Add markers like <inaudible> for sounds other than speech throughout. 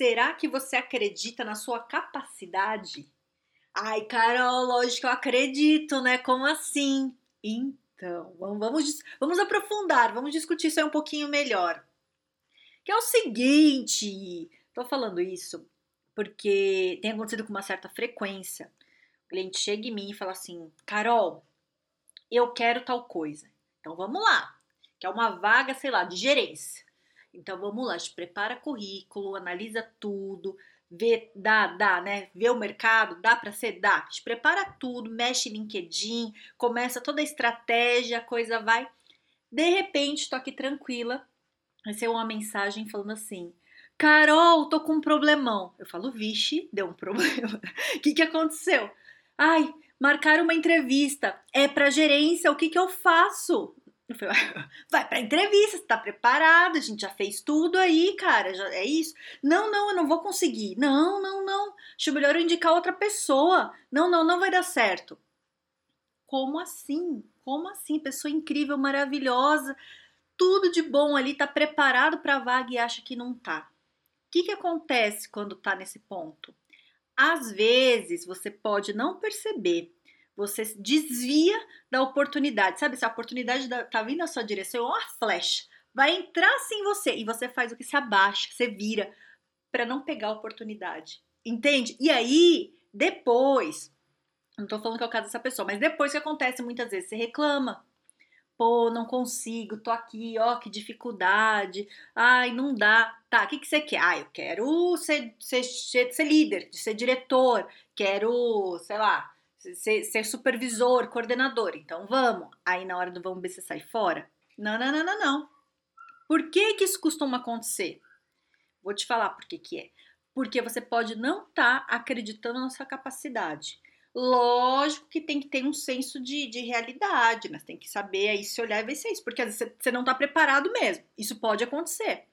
Será que você acredita na sua capacidade? Ai, Carol, lógico eu acredito, né? Como assim? Então, vamos, vamos aprofundar, vamos discutir isso aí um pouquinho melhor. Que é o seguinte, tô falando isso porque tem acontecido com uma certa frequência. O cliente chega em mim e fala assim: Carol, eu quero tal coisa. Então vamos lá. Que é uma vaga, sei lá, de gerência. Então vamos lá, a gente prepara currículo, analisa tudo, vê, dá, dá, né? Vê o mercado, dá para ser, dá. A gente prepara tudo, mexe LinkedIn, começa toda a estratégia, a coisa vai. De repente, tô aqui tranquila, recebo uma mensagem falando assim: Carol, tô com um problemão. Eu falo, vixe, deu um <laughs> problema. O que, que aconteceu? Ai, marcaram uma entrevista. É pra gerência, o que, que eu faço? Eu falei, <laughs> vai pra entrevista, você tá preparado, a gente já fez tudo aí, cara, já é isso. Não, não, eu não vou conseguir. Não, não, não. Acho melhor eu indicar outra pessoa. Não, não, não vai dar certo. Como assim? Como assim? Pessoa incrível, maravilhosa, tudo de bom ali, tá preparado pra vaga e acha que não tá. O que, que acontece quando tá nesse ponto? Às vezes você pode não perceber você desvia da oportunidade. Sabe, se a oportunidade tá vindo na sua direção, é uma flecha. Vai entrar assim em você e você faz o que? Se abaixa, você vira para não pegar a oportunidade. Entende? E aí, depois, não tô falando que é o caso dessa pessoa, mas depois que acontece muitas vezes, você reclama. Pô, não consigo, tô aqui, ó, que dificuldade. Ai, não dá. Tá, o que, que você quer? Ah, eu quero ser, ser, ser líder, ser diretor, quero, sei lá, ser, ser supervisor, coordenador. Então vamos. Aí na hora do vamos ver se sai fora. Não, não, não, não, não. Por que, que isso costuma acontecer? Vou te falar por que, que é. Porque você pode não estar tá acreditando na sua capacidade. Lógico que tem que ter um senso de, de realidade? Você tem que saber aí se olhar e ver se é isso, porque às vezes você não está preparado mesmo. Isso pode acontecer.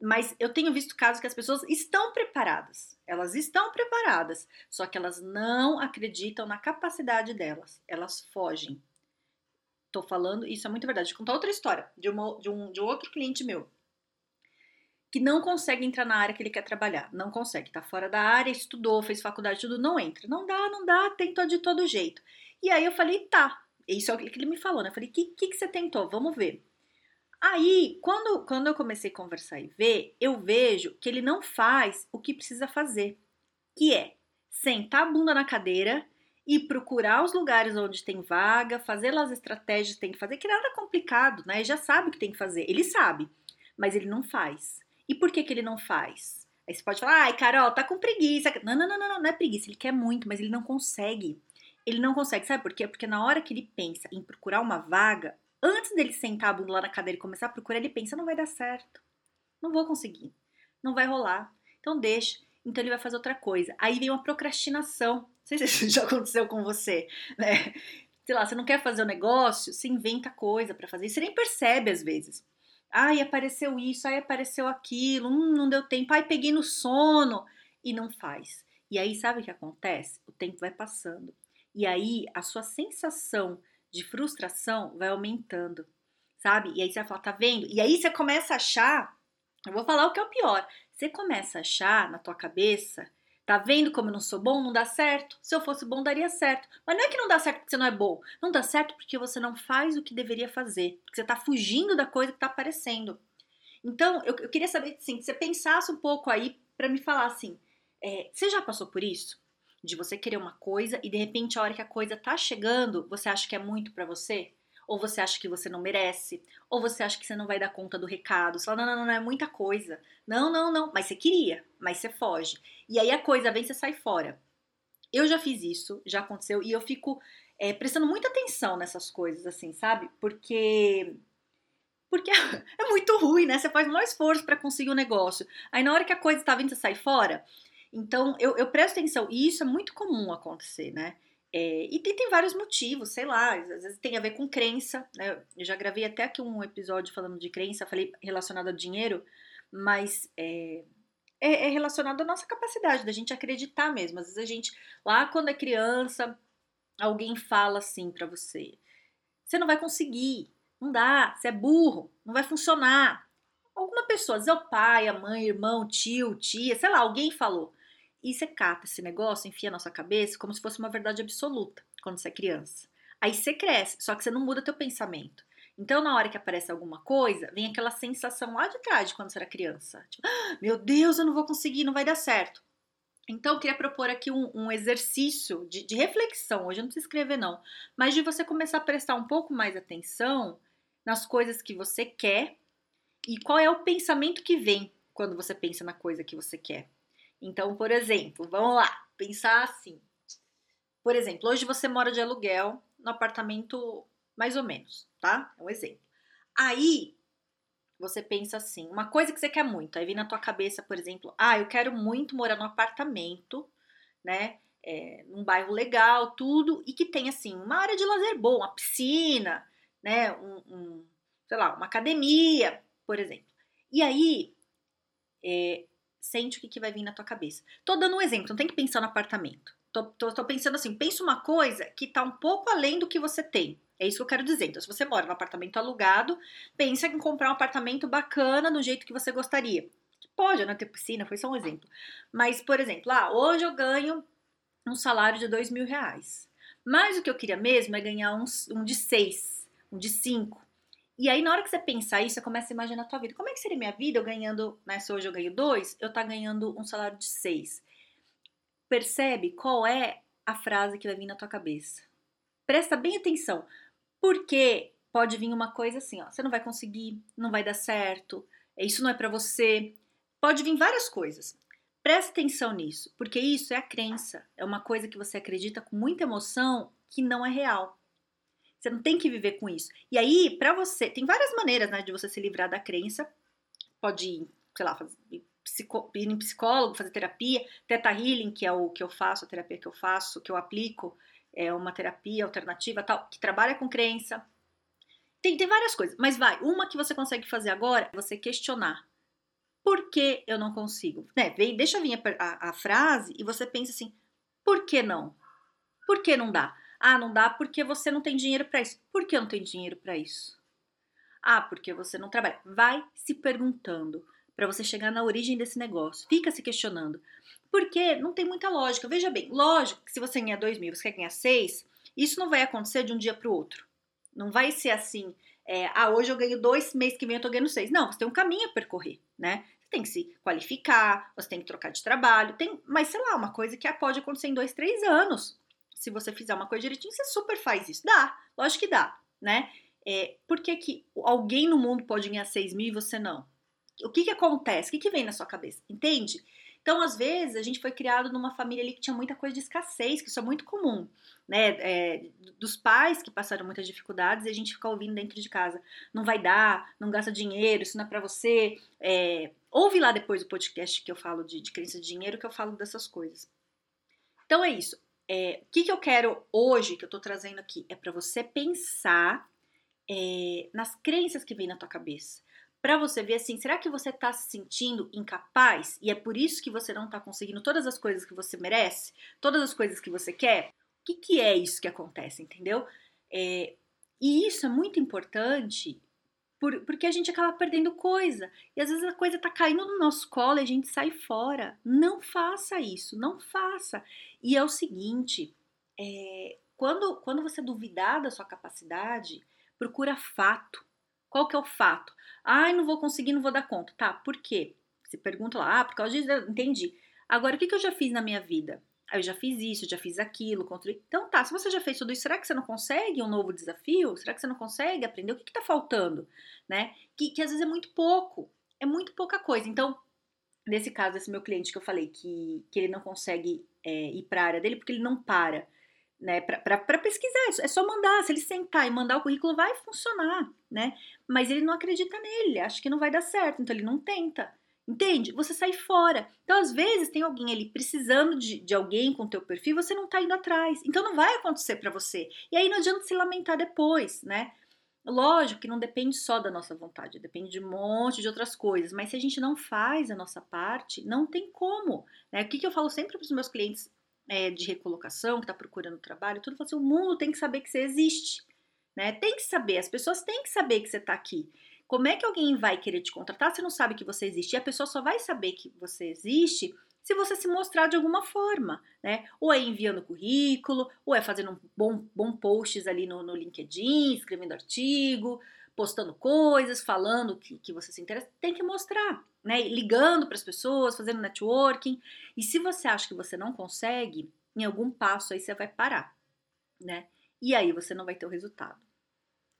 Mas eu tenho visto casos que as pessoas estão preparadas. Elas estão preparadas, só que elas não acreditam na capacidade delas. Elas fogem. Tô falando, isso é muito verdade. Vou contar outra história de, uma, de, um, de outro cliente meu que não consegue entrar na área que ele quer trabalhar. Não consegue, tá fora da área, estudou, fez faculdade, tudo, não entra. Não dá, não dá, tentou de todo jeito. E aí eu falei, tá. Isso é o que ele me falou, né? Eu falei, o que, que, que você tentou? Vamos ver. Aí, quando, quando eu comecei a conversar e ver, eu vejo que ele não faz o que precisa fazer, que é sentar a bunda na cadeira e procurar os lugares onde tem vaga, fazer as estratégias que tem que fazer, que nada complicado, né? Ele já sabe o que tem que fazer, ele sabe, mas ele não faz. E por que, que ele não faz? Aí você pode falar, ai, Carol, tá com preguiça. Não, não, não, não, não é preguiça, ele quer muito, mas ele não consegue. Ele não consegue, sabe por quê? Porque na hora que ele pensa em procurar uma vaga, antes dele sentar a bunda lá na cadeira e começar a procurar, ele pensa: não vai dar certo, não vou conseguir, não vai rolar. Então deixa. Então ele vai fazer outra coisa. Aí vem uma procrastinação. Não sei se isso já aconteceu com você, né? Sei lá, você não quer fazer o um negócio, você inventa coisa para fazer. Você nem percebe às vezes. Ai, apareceu isso, ai, apareceu aquilo, hum, não deu tempo, ai, peguei no sono. E não faz. E aí, sabe o que acontece? O tempo vai passando. E aí, a sua sensação de frustração vai aumentando, sabe? E aí você vai falar, tá vendo? E aí você começa a achar, eu vou falar o que é o pior. Você começa a achar na tua cabeça, tá vendo como eu não sou bom? Não dá certo. Se eu fosse bom, daria certo. Mas não é que não dá certo porque você não é bom. Não dá certo porque você não faz o que deveria fazer. Porque você tá fugindo da coisa que tá aparecendo. Então, eu, eu queria saber, assim, que você pensasse um pouco aí para me falar assim, é, você já passou por isso? De você querer uma coisa e de repente a hora que a coisa tá chegando, você acha que é muito para você? Ou você acha que você não merece? Ou você acha que você não vai dar conta do recado? Você fala, não, não, não, não é muita coisa. Não, não, não. Mas você queria, mas você foge. E aí a coisa vem, você sai fora. Eu já fiz isso, já aconteceu, e eu fico é, prestando muita atenção nessas coisas, assim, sabe? Porque. Porque <laughs> é muito ruim, né? Você faz o maior esforço para conseguir o um negócio. Aí na hora que a coisa tá vindo, você sai fora. Então, eu, eu presto atenção, e isso é muito comum acontecer, né? É, e tem, tem, vários motivos, sei lá, às vezes tem a ver com crença, né? Eu já gravei até aqui um episódio falando de crença, falei relacionado a dinheiro, mas é, é, é relacionado à nossa capacidade da gente acreditar mesmo. Às vezes a gente, lá quando é criança, alguém fala assim para você: você não vai conseguir, não dá, você é burro, não vai funcionar. Alguma pessoa, às vezes é o pai, a mãe, irmão, tio, tia, sei lá, alguém falou. E você cata esse negócio, enfia na sua cabeça como se fosse uma verdade absoluta quando você é criança. Aí você cresce, só que você não muda teu pensamento. Então, na hora que aparece alguma coisa, vem aquela sensação lá de trás de quando você era criança. Tipo, ah, meu Deus, eu não vou conseguir, não vai dar certo. Então, eu queria propor aqui um, um exercício de, de, reflexão. Hoje eu não preciso escrever, não. Mas de você começar a prestar um pouco mais atenção nas coisas que você quer e qual é o pensamento que vem quando você pensa na coisa que você quer. Então, por exemplo, vamos lá, pensar assim. Por exemplo, hoje você mora de aluguel no apartamento mais ou menos, tá? É um exemplo. Aí você pensa assim, uma coisa que você quer muito, aí vem na tua cabeça, por exemplo, ah, eu quero muito morar num apartamento, né? É, num bairro legal, tudo, e que tem assim, uma área de lazer boa, uma piscina, né? Um, um sei lá, uma academia, por exemplo. E aí, é, sente o que, que vai vir na tua cabeça. Tô dando um exemplo, não tem que pensar no apartamento. Tô, tô, tô, pensando assim, pensa uma coisa que tá um pouco além do que você tem. É isso que eu quero dizer. Então, se você mora num apartamento alugado, pensa em comprar um apartamento bacana do jeito que você gostaria. Pode, né? Ter piscina, foi só um exemplo. Mas, por exemplo, ah, hoje eu ganho um salário de dois mil reais. Mas o que eu queria mesmo é ganhar um, um de seis, um de cinco. E aí, na hora que você pensar isso, você começa a imaginar a tua vida. Como é que seria minha vida eu ganhando, né? Se hoje eu ganho dois, eu tá ganhando um salário de seis. Percebe qual é a frase que vai vir na tua cabeça. Presta bem atenção. Porque pode vir uma coisa assim, ó. Você não vai conseguir, não vai dar certo, isso não é para você. Pode vir várias coisas. Presta atenção nisso, porque isso é a crença. É uma coisa que você acredita com muita emoção que não é real. Você não tem que viver com isso. E aí, para você, tem várias maneiras né, de você se livrar da crença. Pode ir, sei lá, fazer, psico, ir em psicólogo, fazer terapia, Teta Healing, que é o que eu faço, a terapia que eu faço, que eu aplico, é uma terapia alternativa tal, que trabalha com crença. Tem, tem várias coisas, mas vai, uma que você consegue fazer agora é você questionar. Por que eu não consigo? Né, vem, deixa vir a, a, a frase e você pensa assim, por que não? Por que não dá? Ah, não dá porque você não tem dinheiro para isso. Por que eu não tenho dinheiro para isso? Ah, porque você não trabalha. Vai se perguntando para você chegar na origem desse negócio. Fica se questionando. Porque não tem muita lógica. Veja bem, lógico que se você ganhar 2 mil, você quer ganhar 6, isso não vai acontecer de um dia para o outro. Não vai ser assim, é, ah, hoje eu ganho 2, mês que vem eu tô ganhando 6. Não, você tem um caminho a percorrer, né? Você tem que se qualificar, você tem que trocar de trabalho, tem, mas sei lá, uma coisa que pode acontecer em 2, 3 anos se você fizer uma coisa direitinho, você super faz isso. Dá, lógico que dá, né? É, por que, que alguém no mundo pode ganhar 6 mil e você não? O que, que acontece? O que, que vem na sua cabeça? Entende? Então, às vezes, a gente foi criado numa família ali que tinha muita coisa de escassez, que isso é muito comum, né? É, dos pais que passaram muitas dificuldades e a gente fica ouvindo dentro de casa. Não vai dar, não gasta dinheiro, isso não é pra você. É, ouve lá depois o podcast que eu falo de, de crença de dinheiro, que eu falo dessas coisas. Então é isso. É, o que, que eu quero hoje, que eu tô trazendo aqui, é para você pensar é, nas crenças que vem na tua cabeça. Para você ver assim, será que você tá se sentindo incapaz e é por isso que você não tá conseguindo todas as coisas que você merece, todas as coisas que você quer? O que, que é isso que acontece, entendeu? É, e isso é muito importante por, porque a gente acaba perdendo coisa. E às vezes a coisa tá caindo no nosso colo e a gente sai fora. Não faça isso, não faça. E é o seguinte: é, quando, quando você duvidar da sua capacidade, procura fato. Qual que é o fato? Ai, não vou conseguir, não vou dar conta. Tá, por quê? Você pergunta lá, ah, por causa disso, entendi. Agora, o que, que eu já fiz na minha vida? Eu já fiz isso, já fiz aquilo. Então tá, se você já fez tudo isso, será que você não consegue um novo desafio? Será que você não consegue aprender? O que está faltando? Né? Que, que às vezes é muito pouco, é muito pouca coisa. Então, nesse caso, esse meu cliente que eu falei que, que ele não consegue é, ir para a área dele porque ele não para. Né, para pesquisar, é só mandar, se ele sentar e mandar o currículo vai funcionar, né? Mas ele não acredita nele, acha que não vai dar certo, então ele não tenta. Entende? Você sai fora. Então, às vezes, tem alguém ali precisando de, de alguém com teu perfil, você não tá indo atrás. Então, não vai acontecer para você. E aí não adianta se lamentar depois, né? Lógico que não depende só da nossa vontade, depende de um monte de outras coisas, mas se a gente não faz a nossa parte, não tem como. Né? O que, que eu falo sempre para os meus clientes é, de recolocação, que está procurando trabalho, tudo, assim, o mundo tem que saber que você existe. Né? Tem que saber, as pessoas têm que saber que você está aqui. Como é que alguém vai querer te contratar se não sabe que você existe? E a pessoa só vai saber que você existe se você se mostrar de alguma forma, né? Ou é enviando currículo, ou é fazendo um bom, bom posts ali no, no LinkedIn, escrevendo artigo, postando coisas, falando que, que você se interessa. Tem que mostrar, né? Ligando para as pessoas, fazendo networking. E se você acha que você não consegue, em algum passo aí você vai parar, né? E aí você não vai ter o resultado.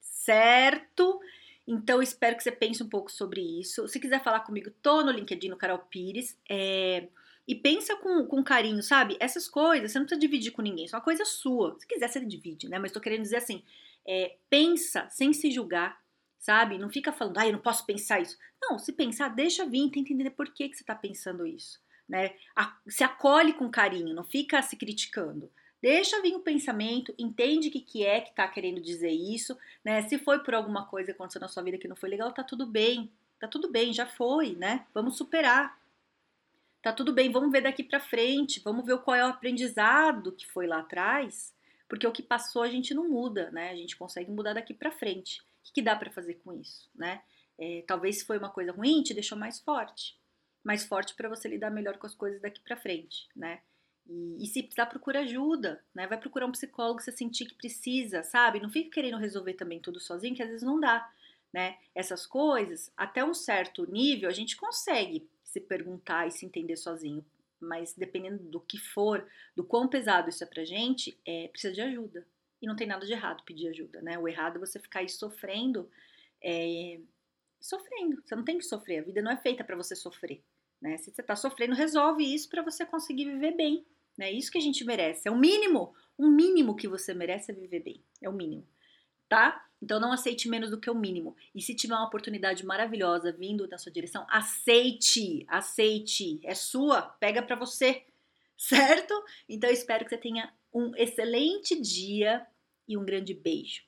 Certo? Então, espero que você pense um pouco sobre isso. Se quiser falar comigo, tô no LinkedIn, no Carol Pires. É... E pensa com, com carinho, sabe? Essas coisas, você não precisa dividir com ninguém, isso é uma coisa sua. Se quiser, você divide, né? Mas tô querendo dizer assim, é, pensa sem se julgar, sabe? Não fica falando, ah, eu não posso pensar isso. Não, se pensar, deixa vir, tenta entender por que, que você tá pensando isso, né? A, se acolhe com carinho, não fica se criticando. Deixa vir o pensamento, entende o que, que é que está querendo dizer isso, né? Se foi por alguma coisa que aconteceu na sua vida que não foi legal, tá tudo bem. Tá tudo bem, já foi, né? Vamos superar. Tá tudo bem, vamos ver daqui para frente, vamos ver qual é o aprendizado que foi lá atrás, porque o que passou a gente não muda, né? A gente consegue mudar daqui para frente. O que, que dá para fazer com isso, né? É, talvez se foi uma coisa ruim, te deixou mais forte, mais forte para você lidar melhor com as coisas daqui para frente, né? E, e, se precisar, procura ajuda, né? Vai procurar um psicólogo se sentir que precisa, sabe? Não fica querendo resolver também tudo sozinho, que às vezes não dá, né? Essas coisas, até um certo nível, a gente consegue se perguntar e se entender sozinho. Mas dependendo do que for, do quão pesado isso é pra gente, é, precisa de ajuda. E não tem nada de errado pedir ajuda, né? O errado é você ficar aí sofrendo, é, sofrendo. Você não tem que sofrer, a vida não é feita para você sofrer. Né? Se você está sofrendo, resolve isso para você conseguir viver bem. É isso que a gente merece. É o mínimo. O mínimo que você merece é viver bem. É o mínimo. Tá? Então não aceite menos do que o mínimo. E se tiver uma oportunidade maravilhosa vindo na sua direção, aceite, aceite. É sua, pega para você. <laughs> Certo? Então eu espero que você tenha um excelente dia e um grande beijo.